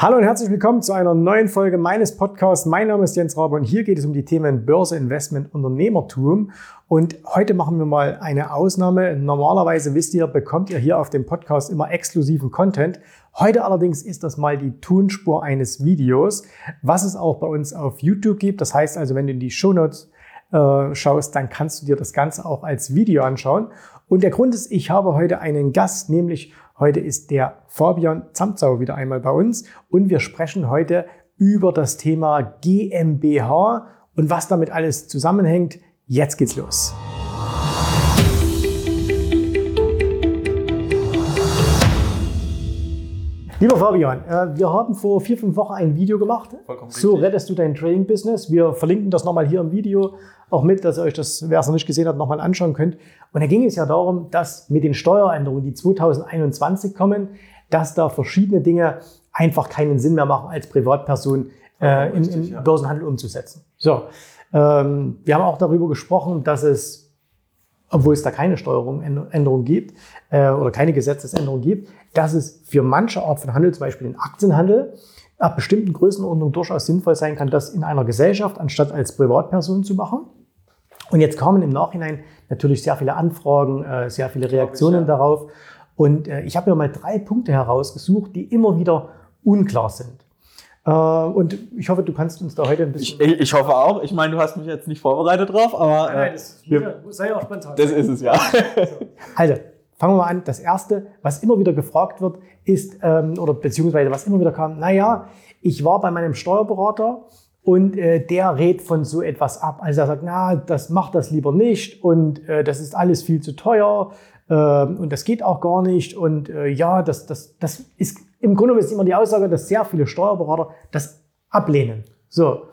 Hallo und herzlich willkommen zu einer neuen Folge meines Podcasts. Mein Name ist Jens Rabe und hier geht es um die Themen Börse, Investment, Unternehmertum. Und heute machen wir mal eine Ausnahme. Normalerweise wisst ihr, bekommt ihr hier auf dem Podcast immer exklusiven Content. Heute allerdings ist das mal die Tonspur eines Videos, was es auch bei uns auf YouTube gibt. Das heißt also, wenn du in die Shownotes äh, schaust, dann kannst du dir das Ganze auch als Video anschauen. Und der Grund ist, ich habe heute einen Gast, nämlich Heute ist der Fabian Zamzau wieder einmal bei uns und wir sprechen heute über das Thema GmbH und was damit alles zusammenhängt. Jetzt geht's los. Lieber Fabian, äh, wir haben vor vier, fünf Wochen ein Video gemacht. So rettest du dein Trading-Business. Wir verlinken das nochmal hier im Video auch mit, dass ihr euch das, wer es noch nicht gesehen hat, nochmal anschauen könnt. Und da ging es ja darum, dass mit den Steueränderungen, die 2021 kommen, dass da verschiedene Dinge einfach keinen Sinn mehr machen, als Privatperson äh, im, im. Börsenhandel umzusetzen. So, ähm, wir haben auch darüber gesprochen, dass es, obwohl es da keine Steuerungsänderung gibt äh, oder keine Gesetzesänderung gibt, dass es für manche Art von Handel, zum Beispiel den Aktienhandel, ab bestimmten Größenordnungen durchaus sinnvoll sein kann, das in einer Gesellschaft anstatt als Privatperson zu machen. Und jetzt kamen im Nachhinein natürlich sehr viele Anfragen, äh, sehr viele Reaktionen darauf. Und äh, ich habe mir mal drei Punkte herausgesucht, die immer wieder unklar sind. Äh, und ich hoffe, du kannst uns da heute ein bisschen. Ich, ich hoffe auch. Ich meine, du hast mich jetzt nicht vorbereitet drauf, aber. Nein, nein, das wir, sei auch spontan. Das ist es, ja. Also, fangen wir mal an. Das erste, was immer wieder gefragt wird, ist, ähm, oder beziehungsweise was immer wieder kam, naja, ich war bei meinem Steuerberater und äh, der rät von so etwas ab. Also er sagt, na, das macht das lieber nicht und äh, das ist alles viel zu teuer äh, und das geht auch gar nicht. Und äh, ja, das, das, das ist im Grunde ist immer die Aussage, dass sehr viele Steuerberater das ablehnen. So,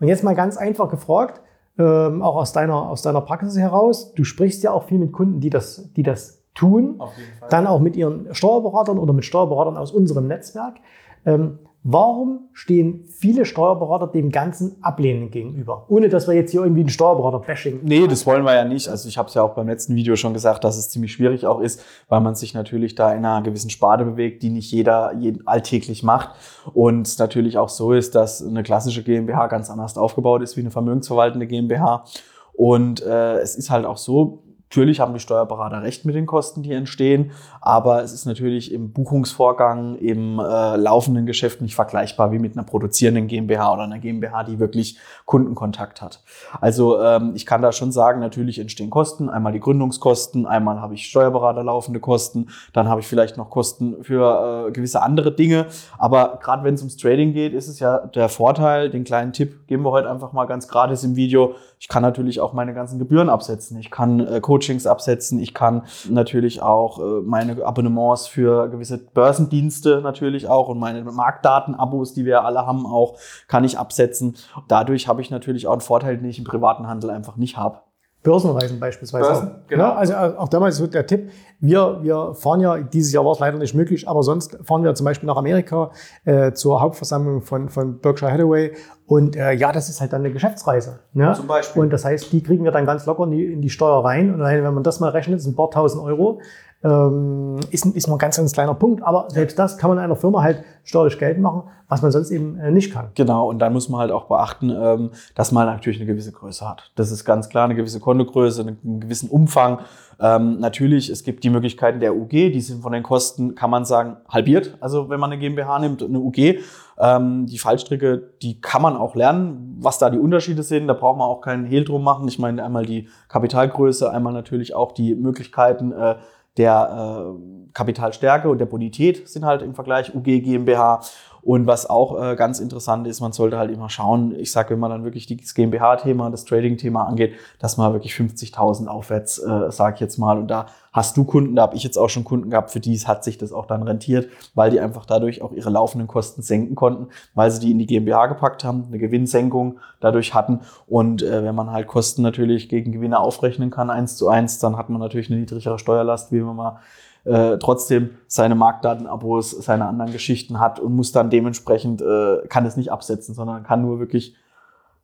und jetzt mal ganz einfach gefragt, ähm, auch aus deiner, aus deiner Praxis heraus, du sprichst ja auch viel mit Kunden, die das, die das tun, dann auch mit ihren Steuerberatern oder mit Steuerberatern aus unserem Netzwerk. Ähm, Warum stehen viele Steuerberater dem Ganzen ablehnend gegenüber? Ohne dass wir jetzt hier irgendwie einen Steuerberater-Bashing. Nee, das wollen wir ja nicht. Also ich habe es ja auch beim letzten Video schon gesagt, dass es ziemlich schwierig auch ist, weil man sich natürlich da in einer gewissen Sparte bewegt, die nicht jeder jeden alltäglich macht. Und es natürlich auch so ist, dass eine klassische GmbH ganz anders aufgebaut ist wie eine vermögensverwaltende GmbH. Und äh, es ist halt auch so, Natürlich haben die Steuerberater recht mit den Kosten, die entstehen, aber es ist natürlich im Buchungsvorgang, im äh, laufenden Geschäft nicht vergleichbar wie mit einer produzierenden GmbH oder einer GmbH, die wirklich Kundenkontakt hat. Also ähm, ich kann da schon sagen, natürlich entstehen Kosten. Einmal die Gründungskosten, einmal habe ich Steuerberater laufende Kosten, dann habe ich vielleicht noch Kosten für äh, gewisse andere Dinge. Aber gerade wenn es ums Trading geht, ist es ja der Vorteil, den kleinen Tipp geben wir heute einfach mal ganz gratis im Video. Ich kann natürlich auch meine ganzen Gebühren absetzen. Ich kann äh, Coachings absetzen. Ich kann natürlich auch äh, meine Abonnements für gewisse Börsendienste natürlich auch und meine Marktdaten-Abos, die wir alle haben, auch kann ich absetzen. Dadurch habe ich natürlich auch einen Vorteil, den ich im privaten Handel einfach nicht habe. Börsenreisen beispielsweise. Börsen, genau. Ja, also äh, auch damals so der Tipp, wir, wir fahren ja, dieses Jahr war es leider nicht möglich, aber sonst fahren wir zum Beispiel nach Amerika äh, zur Hauptversammlung von, von Berkshire Hathaway und äh, ja, das ist halt dann eine Geschäftsreise. Ne? Zum Beispiel. Und das heißt, die kriegen wir dann ganz locker in die, in die Steuer rein und wenn man das mal rechnet, sind ein paar tausend Euro ähm, ist, ist nur ein ganz, ganz kleiner Punkt. Aber selbst das kann man in einer Firma halt steuerlich Geld machen, was man sonst eben äh, nicht kann. Genau, und dann muss man halt auch beachten, ähm, dass man natürlich eine gewisse Größe hat. Das ist ganz klar, eine gewisse Kondogröße, einen gewissen Umfang. Ähm, natürlich, es gibt die Möglichkeiten der UG, die sind von den Kosten, kann man sagen, halbiert. Also wenn man eine GmbH nimmt, eine UG. Die Fallstricke, die kann man auch lernen, was da die Unterschiede sind. Da braucht man auch keinen Hehl drum machen. Ich meine einmal die Kapitalgröße, einmal natürlich auch die Möglichkeiten, äh, der äh, Kapitalstärke und der Bonität sind halt im Vergleich UG GmbH. Und was auch äh, ganz interessant ist, man sollte halt immer schauen, ich sage, wenn man dann wirklich das GmbH-Thema, das Trading-Thema angeht, dass man wirklich 50.000 aufwärts, äh, sage ich jetzt mal. Und da hast du Kunden, da habe ich jetzt auch schon Kunden gehabt, für die hat sich das auch dann rentiert, weil die einfach dadurch auch ihre laufenden Kosten senken konnten, weil sie die in die GmbH gepackt haben, eine Gewinnsenkung dadurch hatten. Und äh, wenn man halt Kosten natürlich gegen Gewinne aufrechnen kann, eins zu eins, dann hat man natürlich eine niedrigere Steuerlast, wie wenn man äh, trotzdem seine Marktdatenabos, seine anderen Geschichten hat und muss dann dementsprechend, äh, kann es nicht absetzen, sondern kann nur wirklich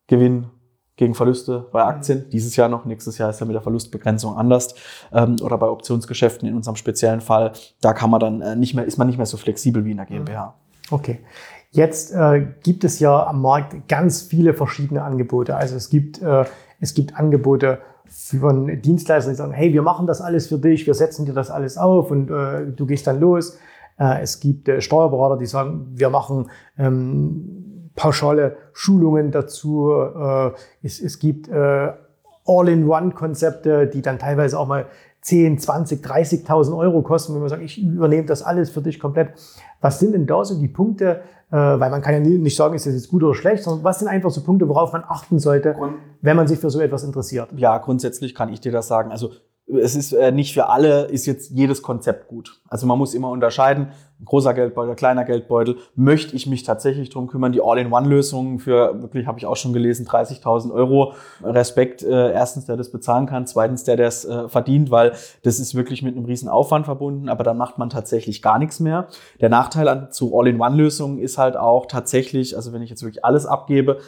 Gewinn gegen Verluste bei Aktien. Mhm. Dieses Jahr noch, nächstes Jahr ist ja mit der Verlustbegrenzung anders. Ähm, oder bei Optionsgeschäften in unserem speziellen Fall, da kann man dann äh, nicht mehr, ist man nicht mehr so flexibel wie in der GmbH. Okay. Jetzt äh, gibt es ja am Markt ganz viele verschiedene Angebote. Also es gibt, äh, es gibt Angebote von Dienstleistern, die sagen, hey, wir machen das alles für dich, wir setzen dir das alles auf und äh, du gehst dann los. Äh, es gibt äh, Steuerberater, die sagen, wir machen ähm, pauschale Schulungen dazu. Äh, es, es gibt äh, All-in-One-Konzepte, die dann teilweise auch mal 10, 20, 30.000 Euro kosten, wenn man sagt, ich übernehme das alles für dich komplett. Was sind denn da so die Punkte, äh, weil man kann ja nicht sagen, ist das jetzt gut oder schlecht, sondern was sind einfach so Punkte, worauf man achten sollte, wenn man sich für so etwas interessiert? Ja, grundsätzlich kann ich dir das sagen. Also es ist äh, nicht für alle, ist jetzt jedes Konzept gut. Also man muss immer unterscheiden, großer Geldbeutel, kleiner Geldbeutel, möchte ich mich tatsächlich drum kümmern, die All-in-One-Lösungen für, wirklich habe ich auch schon gelesen, 30.000 Euro. Respekt, äh, erstens, der das bezahlen kann, zweitens, der das äh, verdient, weil das ist wirklich mit einem riesen Aufwand verbunden, aber dann macht man tatsächlich gar nichts mehr. Der Nachteil an zu All-in-One-Lösungen ist halt auch tatsächlich, also wenn ich jetzt wirklich alles abgebe,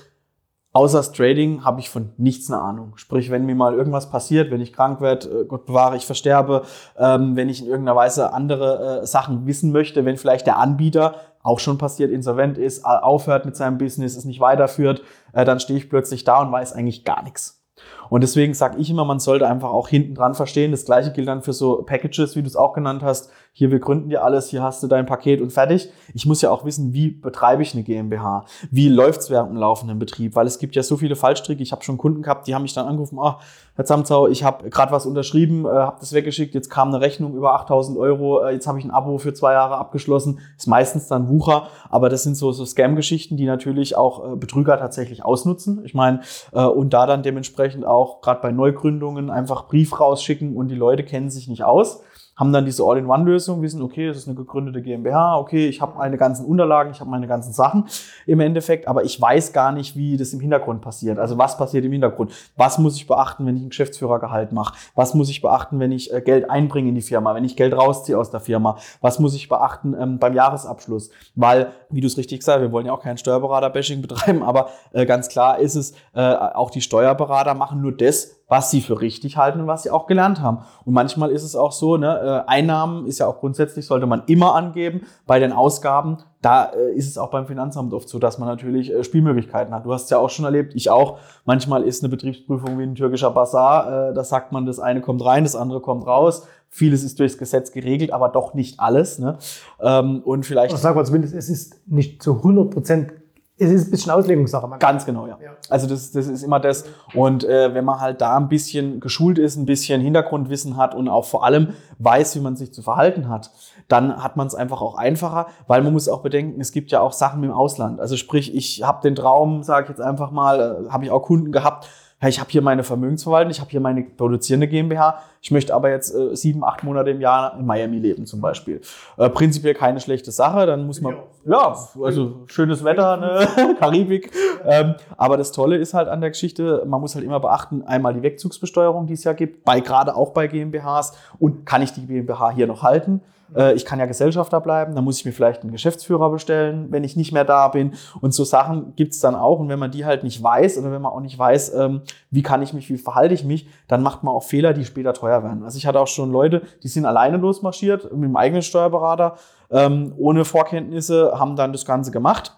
Außer Trading habe ich von nichts eine Ahnung. Sprich, wenn mir mal irgendwas passiert, wenn ich krank werde, äh, Gott bewahre, ich versterbe, ähm, wenn ich in irgendeiner Weise andere äh, Sachen wissen möchte, wenn vielleicht der Anbieter auch schon passiert, insolvent ist, aufhört mit seinem Business, es nicht weiterführt, äh, dann stehe ich plötzlich da und weiß eigentlich gar nichts. Und deswegen sage ich immer, man sollte einfach auch hinten dran verstehen. Das gleiche gilt dann für so Packages, wie du es auch genannt hast. Hier, wir gründen dir alles, hier hast du dein Paket und fertig. Ich muss ja auch wissen, wie betreibe ich eine GmbH? Wie läuft's während dem laufenden Betrieb? Weil es gibt ja so viele Fallstricke. Ich habe schon Kunden gehabt, die haben mich dann angerufen, ah, Herr Zamzau, ich habe gerade was unterschrieben, äh, habe das weggeschickt, jetzt kam eine Rechnung über 8000 Euro, äh, jetzt habe ich ein Abo für zwei Jahre abgeschlossen. Ist meistens dann Wucher, aber das sind so, so Scam-Geschichten, die natürlich auch äh, Betrüger tatsächlich ausnutzen. Ich meine, äh, und da dann dementsprechend auch gerade bei Neugründungen einfach Brief rausschicken und die Leute kennen sich nicht aus haben dann diese All-in-One-Lösung, wissen, okay, es ist eine gegründete GmbH, okay, ich habe meine ganzen Unterlagen, ich habe meine ganzen Sachen im Endeffekt, aber ich weiß gar nicht, wie das im Hintergrund passiert. Also was passiert im Hintergrund? Was muss ich beachten, wenn ich ein Geschäftsführergehalt mache? Was muss ich beachten, wenn ich äh, Geld einbringe in die Firma, wenn ich Geld rausziehe aus der Firma? Was muss ich beachten ähm, beim Jahresabschluss? Weil, wie du es richtig gesagt hast, wir wollen ja auch kein Steuerberater-Bashing betreiben, aber äh, ganz klar ist es, äh, auch die Steuerberater machen nur das, was sie für richtig halten und was sie auch gelernt haben. Und manchmal ist es auch so, ne, äh, Einnahmen ist ja auch grundsätzlich, sollte man immer angeben. Bei den Ausgaben, da äh, ist es auch beim Finanzamt oft so, dass man natürlich äh, Spielmöglichkeiten hat. Du hast es ja auch schon erlebt, ich auch. Manchmal ist eine Betriebsprüfung wie ein türkischer Bazar. da sagt man, das eine kommt rein, das andere kommt raus. Vieles ist durchs Gesetz geregelt, aber doch nicht alles. Ne? Ähm, und vielleicht. Sagen wir zumindest, es ist nicht zu 100 Prozent es ist ein bisschen Auslegungssache. Man Ganz genau, ja. ja. Also das, das ist immer das. Und äh, wenn man halt da ein bisschen geschult ist, ein bisschen Hintergrundwissen hat und auch vor allem weiß, wie man sich zu verhalten hat, dann hat man es einfach auch einfacher, weil man muss auch bedenken, es gibt ja auch Sachen im Ausland. Also sprich, ich habe den Traum, sage ich jetzt einfach mal, äh, habe ich auch Kunden gehabt, hey, ich habe hier meine Vermögensverwaltung, ich habe hier meine produzierende GmbH, ich möchte aber jetzt äh, sieben, acht Monate im Jahr in Miami leben zum Beispiel. Äh, prinzipiell keine schlechte Sache, dann muss man, ja, also schönes Wetter, ne? Karibik. Ähm, aber das Tolle ist halt an der Geschichte, man muss halt immer beachten, einmal die Wegzugsbesteuerung, die es ja gibt, bei gerade auch bei GmbHs und kann ich die GmbH hier noch halten? Äh, ich kann ja Gesellschafter bleiben, dann muss ich mir vielleicht einen Geschäftsführer bestellen, wenn ich nicht mehr da bin. Und so Sachen gibt's dann auch. Und wenn man die halt nicht weiß oder wenn man auch nicht weiß, ähm, wie kann ich mich, wie verhalte ich mich, dann macht man auch Fehler, die später teuer werden. Also ich hatte auch schon Leute, die sind alleine losmarschiert mit dem eigenen Steuerberater, ähm, ohne Vorkenntnisse, haben dann das Ganze gemacht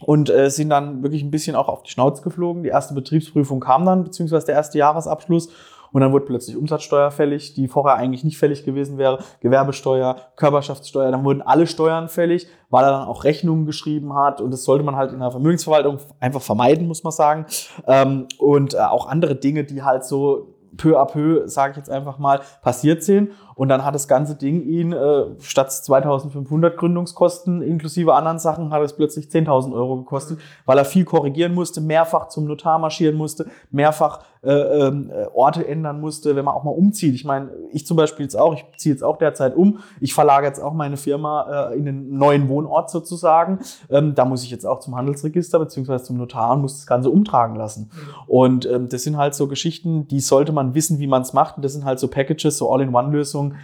und äh, sind dann wirklich ein bisschen auch auf die Schnauze geflogen. Die erste Betriebsprüfung kam dann, beziehungsweise der erste Jahresabschluss. Und dann wurde plötzlich Umsatzsteuer fällig, die vorher eigentlich nicht fällig gewesen wäre, Gewerbesteuer, Körperschaftssteuer, dann wurden alle Steuern fällig, weil er dann auch Rechnungen geschrieben hat. Und das sollte man halt in der Vermögensverwaltung einfach vermeiden, muss man sagen. Ähm, und äh, auch andere Dinge, die halt so peu à peu, sage ich jetzt einfach mal, passiert sind. Und dann hat das ganze Ding ihn äh, statt 2500 Gründungskosten inklusive anderen Sachen hat es plötzlich 10.000 Euro gekostet, weil er viel korrigieren musste, mehrfach zum Notar marschieren musste, mehrfach äh, ähm, äh, Orte ändern musste, wenn man auch mal umzieht. Ich meine, ich zum Beispiel jetzt auch, ich ziehe jetzt auch derzeit um, ich verlage jetzt auch meine Firma äh, in den neuen Wohnort sozusagen. Ähm, da muss ich jetzt auch zum Handelsregister beziehungsweise zum Notar und muss das Ganze umtragen lassen. Und ähm, das sind halt so Geschichten, die sollte man wissen, wie man es macht. Und das sind halt so Packages, so All-in-One-Lösungen Lösungen,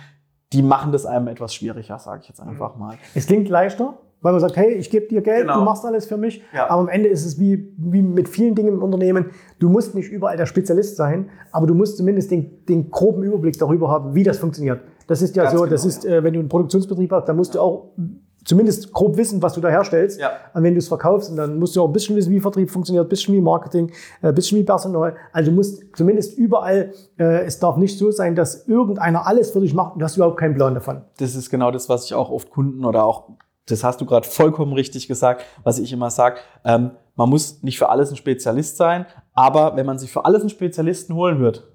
die machen das einem etwas schwieriger, sage ich jetzt einfach mal. Es klingt leichter, weil man sagt, hey, ich gebe dir Geld, genau. du machst alles für mich. Ja. Aber am Ende ist es wie, wie mit vielen Dingen im Unternehmen. Du musst nicht überall der Spezialist sein, aber du musst zumindest den, den groben Überblick darüber haben, wie das funktioniert. Das ist ja Ganz so, genau, das ist, ja. äh, wenn du einen Produktionsbetrieb hast, dann musst du auch zumindest grob wissen, was du da herstellst, Ja. an wen du es verkaufst. Und dann musst du auch ein bisschen wissen, wie Vertrieb funktioniert, ein bisschen wie Marketing, äh, ein bisschen wie Personal. Also du musst zumindest überall, äh, es darf nicht so sein, dass irgendeiner alles für dich macht und du hast überhaupt keinen Plan davon. Das ist genau das, was ich auch oft Kunden oder auch, das hast du gerade vollkommen richtig gesagt, was ich immer sage. Ähm, man muss nicht für alles ein Spezialist sein, aber wenn man sich für alles einen Spezialisten holen wird,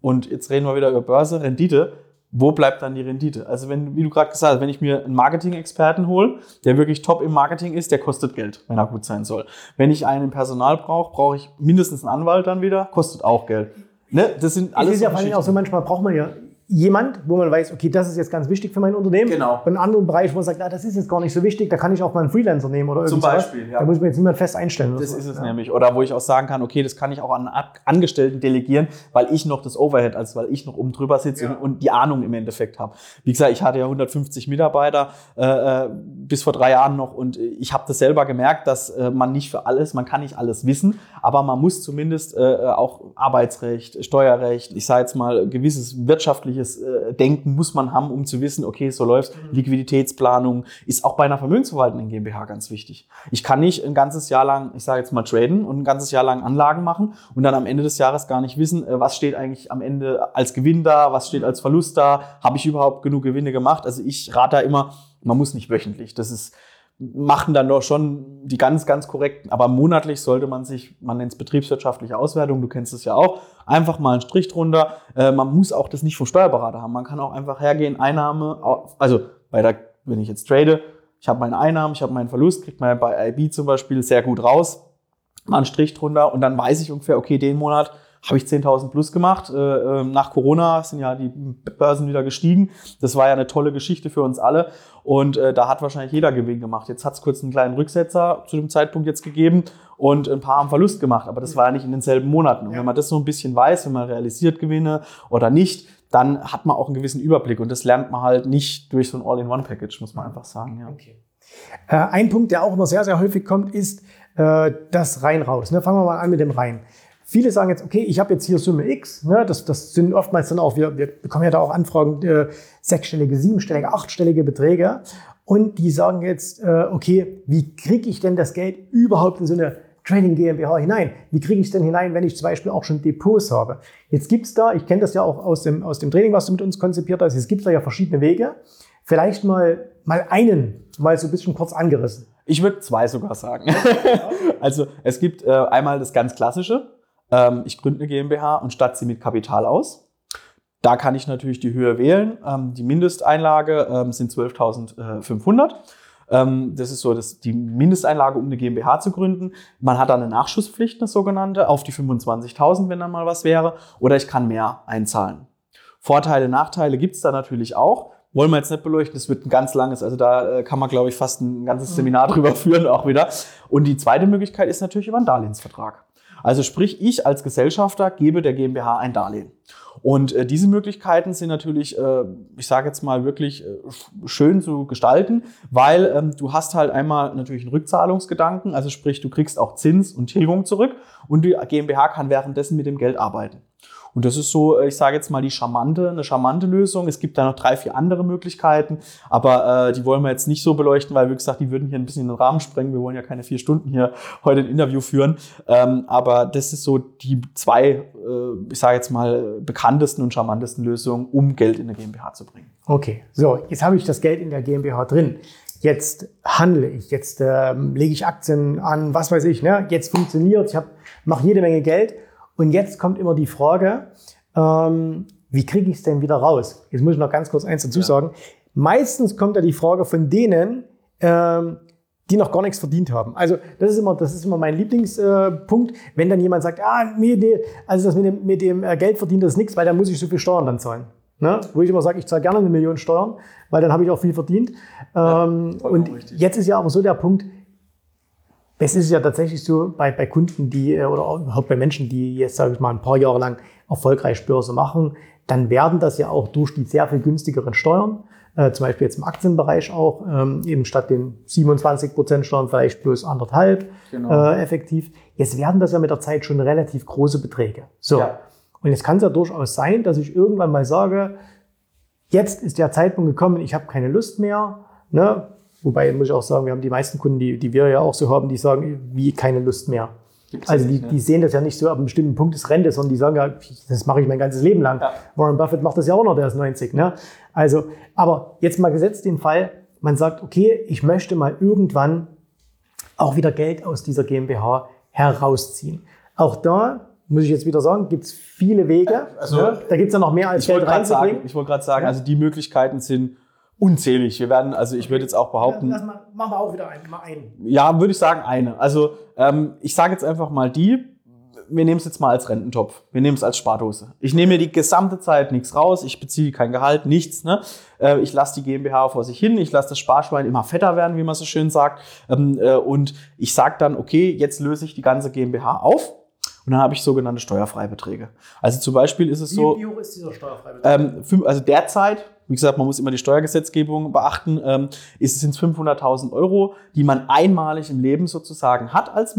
und jetzt reden wir wieder über Börse, Rendite, wo bleibt dann die Rendite? Also wenn, wie du gerade gesagt hast, wenn ich mir einen Marketing-Experten hole, der wirklich top im Marketing ist, der kostet Geld, wenn er gut sein soll. Wenn ich einen Personal brauche, brauche ich mindestens einen Anwalt dann wieder, kostet auch Geld. Ne? Das sind Es alles ist ja vor allem auch so, manchmal braucht man ja jemand, wo man weiß, okay, das ist jetzt ganz wichtig für mein Unternehmen. Genau. Und einen anderen Bereich, wo man sagt, ah, das ist jetzt gar nicht so wichtig, da kann ich auch mal einen Freelancer nehmen oder Zum irgendwas. Beispiel, ja. Da muss man jetzt niemand fest einstellen. Das so. ist es ja. nämlich. Oder wo ich auch sagen kann, okay, das kann ich auch an Angestellten delegieren, weil ich noch das Overhead, also weil ich noch oben drüber sitze Ja. und, die Ahnung im Endeffekt habe. Wie gesagt, ich hatte ja 150 Mitarbeiter äh, äh, bis vor drei Jahren noch und ich habe das selber gemerkt, dass äh, man nicht für alles, man kann nicht alles wissen, aber man muss zumindest äh, auch Arbeitsrecht, Steuerrecht, ich sage jetzt mal gewisses wirtschaftliches äh, Denken muss man haben, um zu wissen, okay, so läuft Liquiditätsplanung ist auch bei einer vermögensverwaltenden GmbH ganz wichtig. Ich kann nicht ein ganzes Jahr lang, ich sage jetzt mal traden und ein ganzes Jahr lang Anlagen machen und dann am Ende des Jahres gar nicht wissen, äh, was steht eigentlich am Ende als Gewinn da, was steht als Verlust da, habe ich überhaupt genug Gewinne gemacht? Also ich rate da immer, man muss nicht wöchentlich. Das ist machen dann doch schon die ganz, ganz korrekten. Aber monatlich sollte man sich, man nennt es betriebswirtschaftliche Auswertung, du kennst es ja auch, einfach mal einen Strich drunter. Äh, man muss auch das nicht vom Steuerberater haben. Man kann auch einfach hergehen, Einnahme, also bei der, wenn ich jetzt trade, ich habe meine Einnahmen, ich habe meinen Verlust, kriegt man bei IB zum Beispiel sehr gut raus, mal einen Strich drunter und dann weiß ich ungefähr, okay, den Monat habe ich 10.000 plus gemacht. Äh, äh, nach Corona sind ja die Börsen wieder gestiegen. Das war ja eine tolle Geschichte für uns alle. Und äh, da hat wahrscheinlich jeder Gewinn gemacht. Jetzt hat es kurz einen kleinen Rücksetzer zu dem Zeitpunkt jetzt gegeben und ein paar haben Verlust gemacht. Aber das war ja nicht in denselben Monaten. Und wenn man das so ein bisschen weiß, wenn man realisiert Gewinne oder nicht, dann hat man auch einen gewissen Überblick. Und das lernt man halt nicht durch so ein All-in-One-Package, muss man einfach sagen. Ja. Äh, ein Punkt, der auch immer sehr, sehr häufig kommt, ist äh, das Rein-Raus. Ne? Fangen wir mal an mit dem Rein. Viele sagen jetzt, okay, ich habe jetzt hier Summe X. Ne? Das, das sind oftmals dann auch, wir, wir bekommen ja da auch Anfragen, äh, sechsstellige, siebenstellige, achtstellige Beträge. Und die sagen jetzt, äh, okay, wie kriege ich denn das Geld überhaupt in so eine Trading GmbH hinein? Wie kriege ich es denn hinein, wenn ich zum Beispiel auch schon Depots habe? Jetzt gibt's da, ich kenne das ja auch aus dem, aus dem Training, was du mit uns konzipiert hast, es gibt da ja verschiedene Wege. Vielleicht mal, mal einen, mal so ein bisschen kurz angerissen. Ich würde zwei sogar sagen. also es gibt äh, einmal das ganz klassische. Ähm, ich gründe eine GmbH und statt sie mit Kapital aus. Da kann ich natürlich die Höhe wählen. Ähm, die Mindesteinlage ähm, sind 12.500. Ähm, das ist so das, die Mindesteinlage, um eine GmbH zu gründen. Man hat dann eine Nachschusspflicht, eine sogenannte, auf die 25.000, wenn dann mal was wäre. Oder ich kann mehr einzahlen. Vorteile, Nachteile gibt's da natürlich auch. Wollen wir jetzt nicht beleuchten, das wird ein ganz langes, also da äh, kann man, glaube ich, fast ein ganzes Seminar drüber führen auch wieder. Und die zweite Möglichkeit ist natürlich über einen Darlehensvertrag. Also sprich, ich als Gesellschafter gebe der GmbH ein Darlehen. Und äh, diese Möglichkeiten sind natürlich, äh, ich sage jetzt mal wirklich äh, schön zu gestalten, weil ähm, du hast halt einmal natürlich einen Rückzahlungsgedanken, also sprich, du kriegst auch Zins und Tilgung zurück und die GmbH kann währenddessen mit dem Geld arbeiten. Und das ist so, äh, ich sage jetzt mal, die charmante, eine charmante Lösung. Es gibt da noch drei, vier andere Möglichkeiten, aber äh, die wollen wir jetzt nicht so beleuchten, weil, wie gesagt, die würden hier ein bisschen den Rahmen sprengen. Wir wollen ja keine vier Stunden hier heute ein Interview führen. Ähm, aber das ist so die zwei, äh, ich sage jetzt mal, bekanntesten und charmantesten Lösungen, um Geld in eine GmbH zu bringen. Okay, so, jetzt habe ich das Geld in der GmbH drin. Jetzt handle ich, jetzt ähm, lege ich Aktien an, was weiß ich, ne? jetzt funktioniert ich mache jede Menge Geld. Und jetzt kommt immer die Frage, ähm, wie kriege ich es denn wieder raus? Jetzt muss ich noch ganz kurz eins dazu Ja. sagen. Meistens kommt ja die Frage von denen, ähm, die noch gar nichts verdient haben. Also das ist immer, das ist immer mein Lieblingspunkt, wenn dann jemand sagt, ah, nee, nee, also das mit dem, mit dem äh, Geld verdienen, das nichts, weil dann muss ich so viel Steuern dann zahlen. Ne? Wo ich immer sage, ich zahle gerne eine Million Steuern, weil dann habe ich auch viel verdient. ähm, vollkommen und richtig. jetzt ist ja aber so der Punkt, es ist ja tatsächlich so bei, bei Kunden, die äh, oder überhaupt bei Menschen, die jetzt, sage ich mal, ein paar Jahre lang erfolgreich Börse machen, dann werden das ja auch durch die sehr viel günstigeren Steuern, äh, zum Beispiel jetzt im Aktienbereich auch, ähm, eben statt den 27 Prozent Steuern vielleicht bloß anderthalb Genau. äh, effektiv. Jetzt werden das ja mit der Zeit schon relativ große Beträge. So. Ja. Und jetzt kann es ja durchaus sein, dass ich irgendwann mal sage, jetzt ist der Zeitpunkt gekommen, ich habe keine Lust mehr. Ne? Wobei muss ich auch sagen, wir haben die meisten Kunden, die, die wir ja auch so haben, die sagen, wie keine Lust mehr. Gibt's also die, nicht, ne? die sehen das ja nicht so ab einem bestimmten Punkt des Rente, sondern die sagen ja, das mache ich mein ganzes Leben lang. Ja. Warren Buffett macht das ja auch noch, der ist 90. Ne? Also, aber jetzt mal gesetzt den Fall, man sagt, okay, ich möchte mal irgendwann auch wieder Geld aus dieser GmbH herausziehen. Auch da muss ich jetzt wieder sagen, gibt es viele Wege. Also, ne? Da gibt es ja noch mehr als Geld reinzubringen. Sagen, ich wollte gerade sagen, ja. also die Möglichkeiten sind unzählig. Wir werden, also ich würde jetzt auch behaupten. Lass mal, machen wir auch wieder einen, mal einen. Ja, würde ich sagen, eine. Also ähm, ich sage jetzt einfach mal die. Wir nehmen es jetzt mal als Rententopf. Wir nehmen es als Spardose. Ich nehme mir die gesamte Zeit nichts raus. Ich beziehe kein Gehalt, nichts. Ne? Äh, ich lasse die GmbH vor sich hin. Ich lasse das Sparschwein immer fetter werden, wie man so schön sagt. Ähm, äh, und ich sage dann, okay, jetzt löse ich die ganze GmbH auf und dann habe ich sogenannte Steuerfreibeträge. Also zum Beispiel ist es so. Wie hoch ist dieser Steuerfreibetrag? Ähm, also derzeit, wie gesagt, man muss immer die Steuergesetzgebung beachten, ähm, ist es 500.000 Euro, die man einmalig im Leben sozusagen hat als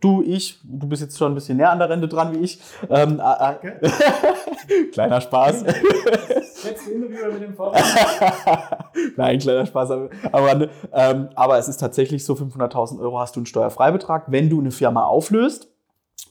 Du, ich, du bist jetzt schon ein bisschen näher an der Rente dran wie ich. Ähm, äh, äh, kleiner Spaß. Letzte Interview mit dem Nein, kleiner Spaß. Aber, ähm, aber es ist tatsächlich so, 500.000 Euro hast du einen Steuerfreibetrag, wenn du eine Firma auflöst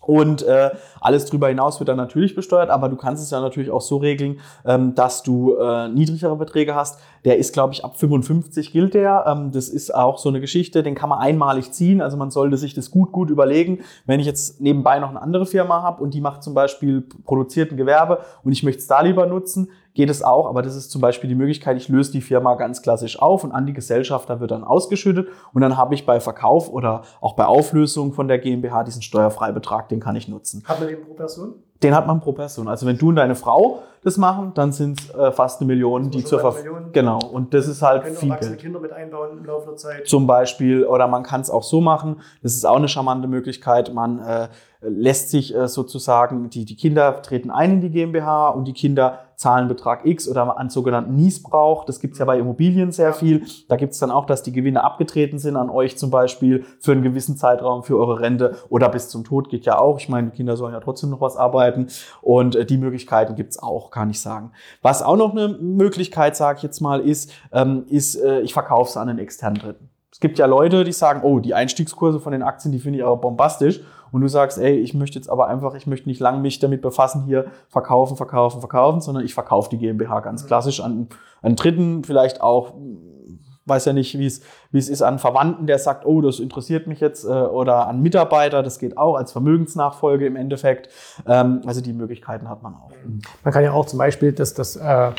und äh, alles darüber hinaus wird dann natürlich besteuert, aber du kannst es ja natürlich auch so regeln, ähm, dass du äh, niedrigere Beträge hast. Der ist, glaube ich, ab 55 gilt der. Ähm, das ist auch so eine Geschichte, den kann man einmalig ziehen. Also man sollte sich das gut, gut überlegen. Wenn ich jetzt nebenbei noch eine andere Firma habe und die macht zum Beispiel produziert ein Gewerbe und ich möchte es da lieber nutzen, geht es auch, aber das ist zum Beispiel die Möglichkeit, ich löse die Firma ganz klassisch auf und an die Gesellschafter wird dann ausgeschüttet und dann habe ich bei Verkauf oder auch bei Auflösung von der GmbH diesen Steuerfreibetrag, den kann ich nutzen. Hat man den pro Person? Den hat man pro Person. Also wenn du und deine Frau das machen, dann sind es äh, fast eine Million, die zur Verfügung. Genau. Und das ist halt viel Geld. Kinder mit einbauen im Laufe der Zeit. Zum Beispiel. Oder man kann es auch so machen. Das ist auch eine charmante Möglichkeit. Man äh, lässt sich äh, sozusagen, die, die Kinder treten ein in die GmbH und die Kinder zahlen Betrag X oder an sogenannten Niesbrauch. Das gibt's ja bei Immobilien sehr viel. Da gibt's dann auch, dass die Gewinne abgetreten sind an euch zum Beispiel für einen gewissen Zeitraum für eure Rente oder bis zum Tod geht ja auch. Ich meine, die Kinder sollen ja trotzdem noch was arbeiten und äh, die Möglichkeiten gibt's auch, kann ich sagen. Was auch noch eine Möglichkeit, sage ich jetzt mal, ist, ähm, ist äh, ich verkaufe es an einen externen Dritten. Es gibt ja Leute, die sagen, oh, die Einstiegskurse von den Aktien, die finde ich aber bombastisch und du sagst, ey, ich möchte jetzt aber einfach, ich möchte nicht lang mich damit befassen, hier verkaufen, verkaufen, verkaufen, sondern ich verkaufe die GmbH ganz mhm. klassisch an einen Dritten, vielleicht auch, weiß ja nicht, wie es, wie es ist, an Verwandten, der sagt, oh, das interessiert mich jetzt, äh, oder an Mitarbeiter, das geht auch als Vermögensnachfolge im Endeffekt. Ähm, also die Möglichkeiten hat man auch. Mhm. Man kann ja auch zum Beispiel, dass das äh,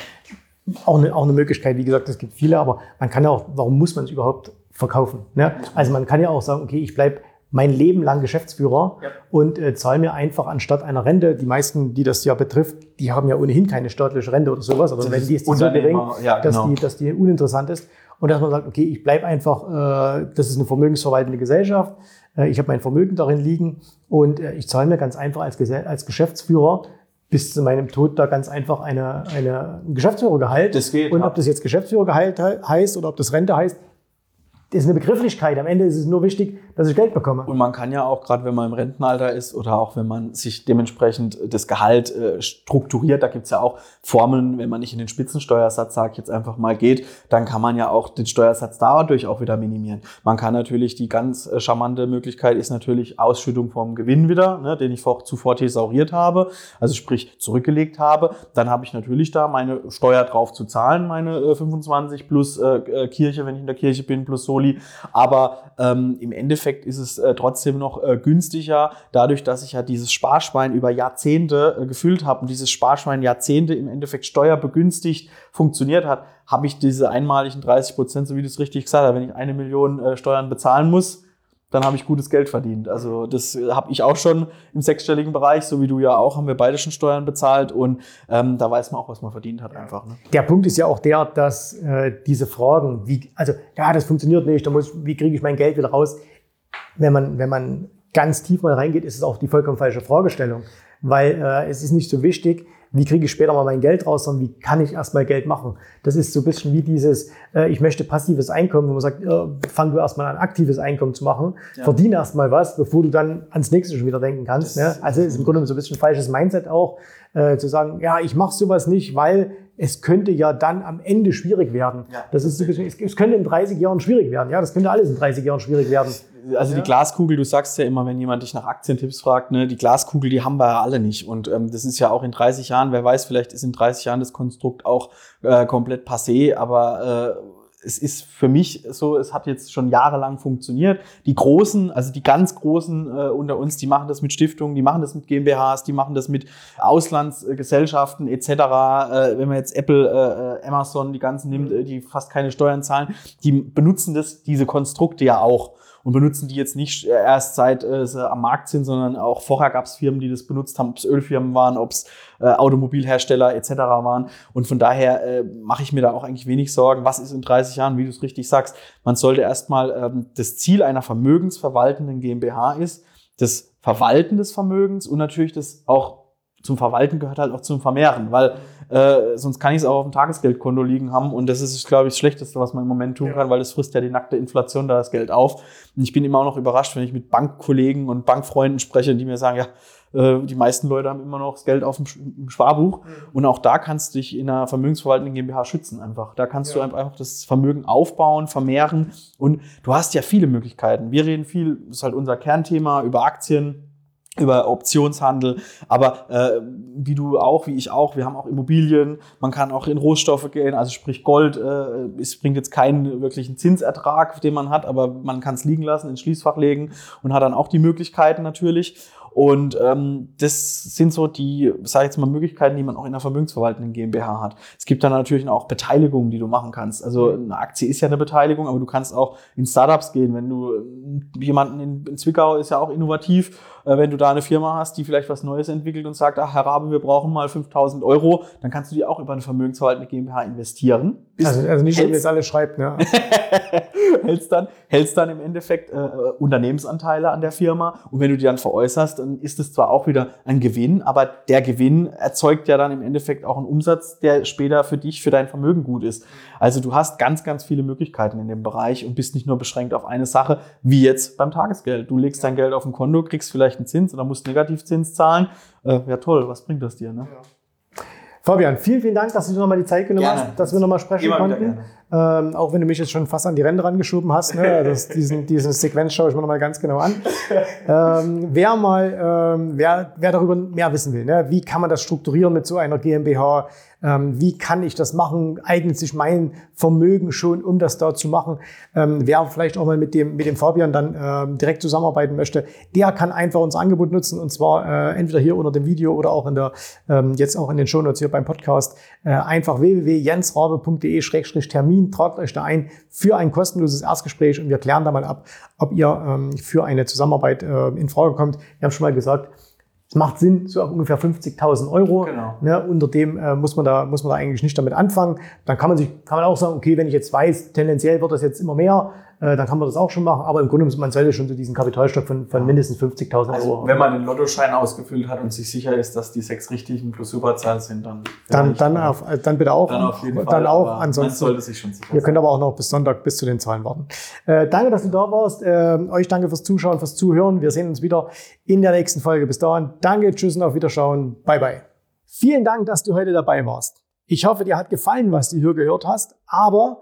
auch, eine, auch eine Möglichkeit, wie gesagt, es gibt viele, aber man kann ja auch, warum muss man es überhaupt verkaufen? Ne? Also man kann ja auch sagen, okay, ich bleibe mein Leben lang Geschäftsführer ja. und äh, zahle mir einfach anstatt einer Rente, die meisten, die das ja betrifft, die haben ja ohnehin keine staatliche Rente oder sowas, oder wenn die ist die so gering, ja, dass, genau. die, dass die uninteressant ist. Und dass man sagt, okay, ich bleibe einfach, äh, das ist eine vermögensverwaltende Gesellschaft, äh, ich habe mein Vermögen darin liegen und äh, ich zahle mir ganz einfach als, als Geschäftsführer bis zu meinem Tod da ganz einfach eine, eine Geschäftsführergehalt. Das geht, und ob das jetzt Geschäftsführergehalt heißt oder ob das Rente heißt, das ist eine Begrifflichkeit. Am Ende ist es nur wichtig, dass ich Geld bekomme. Und man kann ja auch, gerade wenn man im Rentenalter ist oder auch wenn man sich dementsprechend das Gehalt äh, strukturiert, da gibt's ja auch Formeln, wenn man nicht in den Spitzensteuersatz, sag ich jetzt einfach mal, geht, dann kann man ja auch den Steuersatz dadurch auch wieder minimieren. Man kann natürlich, die ganz äh, charmante Möglichkeit ist natürlich Ausschüttung vom Gewinn wieder, ne, den ich vor, zuvor thesauriert habe, also sprich zurückgelegt habe. Dann habe ich natürlich da meine Steuer drauf zu zahlen, meine äh, 25 plus äh, äh, Kirche, wenn ich in der Kirche bin, plus Soli Soli. Aber ähm, im Endeffekt ist es äh, trotzdem noch äh, günstiger, dadurch, dass ich ja dieses Sparschwein über Jahrzehnte äh, gefüllt habe und dieses Sparschwein Jahrzehnte im Endeffekt steuerbegünstigt funktioniert hat, habe ich diese einmaligen 30 Prozent, so wie du es richtig gesagt hast, wenn ich eine Million äh, Steuern bezahlen muss, dann habe ich gutes Geld verdient. Also das habe ich auch schon im sechsstelligen Bereich, so wie du ja auch, haben wir beide schon Steuern bezahlt und ähm, da weiß man auch, was man verdient hat einfach. Ne? Der Punkt ist ja auch der, dass äh, diese Fragen, wie, also ja, das funktioniert nicht, da muss, wie kriege ich mein Geld wieder raus? Wenn man, wenn man ganz tief mal reingeht, ist es auch die vollkommen falsche Fragestellung, weil äh, es ist nicht so wichtig, wie kriege ich später mal mein Geld raus, sondern wie kann ich erstmal Geld machen. Das ist so ein bisschen wie dieses, äh, ich möchte passives Einkommen, wo man sagt, äh, fang du erstmal an, aktives Einkommen zu machen, ja. verdiene erstmal was, bevor du dann ans nächste schon wieder denken kannst. Ne? Also ist im Grunde so ein bisschen ein falsches Mindset auch, äh, zu sagen, ja, ich mache sowas nicht, weil es könnte ja dann am Ende schwierig werden. Ja, das ist, es könnte in 30 Jahren schwierig werden. Ja, das könnte alles in 30 Jahren schwierig werden. Also ja. die Glaskugel, du sagst ja immer, wenn jemand dich nach Aktientipps fragt, ne, die Glaskugel, die haben wir ja alle nicht. Und ähm, das ist ja auch in 30 Jahren, wer weiß, vielleicht ist in 30 Jahren das Konstrukt auch äh, komplett passé, aber äh, es ist für mich so, es hat jetzt schon jahrelang funktioniert. Die Großen, also die ganz Großen äh, unter uns, die machen das mit Stiftungen, die machen das mit GmbHs, die machen das mit Auslandsgesellschaften etc. Äh, wenn man jetzt Apple, äh, Amazon, die ganzen nimmt, äh, die fast keine Steuern zahlen, die benutzen das, diese Konstrukte ja auch und benutzen die jetzt nicht erst seit äh, sie am Markt sind, sondern auch vorher gab es Firmen, die das benutzt haben, ob es Ölfirmen waren, ob es äh, Automobilhersteller etc. waren. Und von daher äh, mache ich mir da auch eigentlich wenig Sorgen. Was ist in 30 Jahren, wie du es richtig sagst? Man sollte erstmal ähm, das Ziel einer vermögensverwaltenden GmbH ist, das Verwalten des Vermögens und natürlich das auch zum Verwalten gehört halt auch zum Vermehren, weil äh, sonst kann ich es auch auf dem Tagesgeldkonto liegen haben und das ist, glaube ich, das Schlechteste, was man im Moment tun ja. kann, weil das frisst ja die nackte Inflation da das Geld auf. Und ich bin immer auch noch überrascht, wenn ich mit Bankkollegen und Bankfreunden spreche, die mir sagen, ja, äh, die meisten Leute haben immer noch das Geld auf dem Sparbuch mhm. und auch da kannst du dich in einer vermögensverwaltenden GmbH schützen einfach. Da kannst ja. du einfach das Vermögen aufbauen, vermehren und du hast ja viele Möglichkeiten. Wir reden viel, das ist halt unser Kernthema, über Aktien, über Optionshandel, aber äh, wie du auch, wie ich auch, wir haben auch Immobilien, man kann auch in Rohstoffe gehen, also sprich Gold, äh, es bringt jetzt keinen wirklichen Zinsertrag, den man hat, aber man kann es liegen lassen, ins Schließfach legen und hat dann auch die Möglichkeiten natürlich. Und ähm, das sind so die, sage ich jetzt mal, Möglichkeiten, die man auch in einer vermögensverwaltenden GmbH hat. Es gibt dann natürlich auch Beteiligungen, die du machen kannst. Also eine Aktie ist ja eine Beteiligung, aber du kannst auch in Startups gehen. Wenn du jemanden in, in Zwickau ist ja auch innovativ, äh, wenn du da eine Firma hast, die vielleicht was Neues entwickelt und sagt, ach Herr Rabe, wir brauchen mal 5000 Euro, dann kannst du die auch über eine vermögensverwaltende GmbH investieren. Also, also nicht, wenn ihr jetzt alle schreibt, ne? hältst dann, hältst dann im Endeffekt äh, Unternehmensanteile an der Firma und wenn du die dann veräußerst, dann ist es zwar auch wieder ein Gewinn, aber der Gewinn erzeugt ja dann im Endeffekt auch einen Umsatz, der später für dich, für dein Vermögen gut ist. Also du hast ganz, ganz viele Möglichkeiten in dem Bereich und bist nicht nur beschränkt auf eine Sache, wie jetzt beim Tagesgeld. Du legst dein Geld auf ein Konto, kriegst vielleicht einen Zins oder musst Negativzins zahlen. Äh, ja toll, was bringt das dir? Ne? Ja. Fabian, vielen, vielen Dank, dass du dir nochmal die Zeit genommen gerne. hast, dass wir nochmal sprechen Immer konnten. Ähm, auch wenn du mich jetzt schon fast an die Ränder rangeschoben hast. Ne? Das, diesen, diesen Sequenz schaue ich mir nochmal ganz genau an. Ähm, wer mal, ähm, wer, wer darüber mehr wissen will, ne? wie kann man das strukturieren mit so einer GmbH? Ähm, wie kann ich das machen? Eignet sich mein Vermögen schon, um das da zu machen? Ähm, wer vielleicht auch mal mit dem, mit dem Fabian dann ähm, direkt zusammenarbeiten möchte, der kann einfach unser Angebot nutzen und zwar äh, entweder hier unter dem Video oder auch in der, jetzt auch in den Shownotes hier beim Podcast. Äh, einfach www.jensrabe.de-termin. Tragt euch da ein für ein kostenloses Erstgespräch und wir klären da mal ab, ob ihr ähm, für eine Zusammenarbeit äh, in Frage kommt. Wir haben schon mal gesagt, es macht Sinn, so auf ungefähr 50.000 Euro. Genau. Ne, unter dem äh, muss, man da, muss man da eigentlich nicht damit anfangen. Dann kann man, sich, kann man auch sagen, okay, wenn ich jetzt weiß, tendenziell wird das jetzt immer mehr, dann kann man das auch schon machen. Aber im Grunde, man sollte schon so diesen Kapitalstock von, von mindestens 50.000 also, Euro Wenn man den Lottoschein ausgefüllt hat und sich sicher ist, dass die sechs richtigen plus Überzahl sind, dann. Dann, dann, auf, dann bitte auch. Dann auf jeden Fall. Dann auch. Ansonsten. sollte sich schon sicher Ihr könnt aber auch noch bis Sonntag bis zu den Zahlen warten. Äh, danke, dass du da warst. Äh, euch danke fürs Zuschauen, fürs Zuhören. Wir sehen uns wieder in der nächsten Folge. Bis dahin. Danke, tschüss und auf Wiederschauen. Bye, bye. Vielen Dank, dass du heute dabei warst. Ich hoffe, dir hat gefallen, was du hier gehört hast. Aber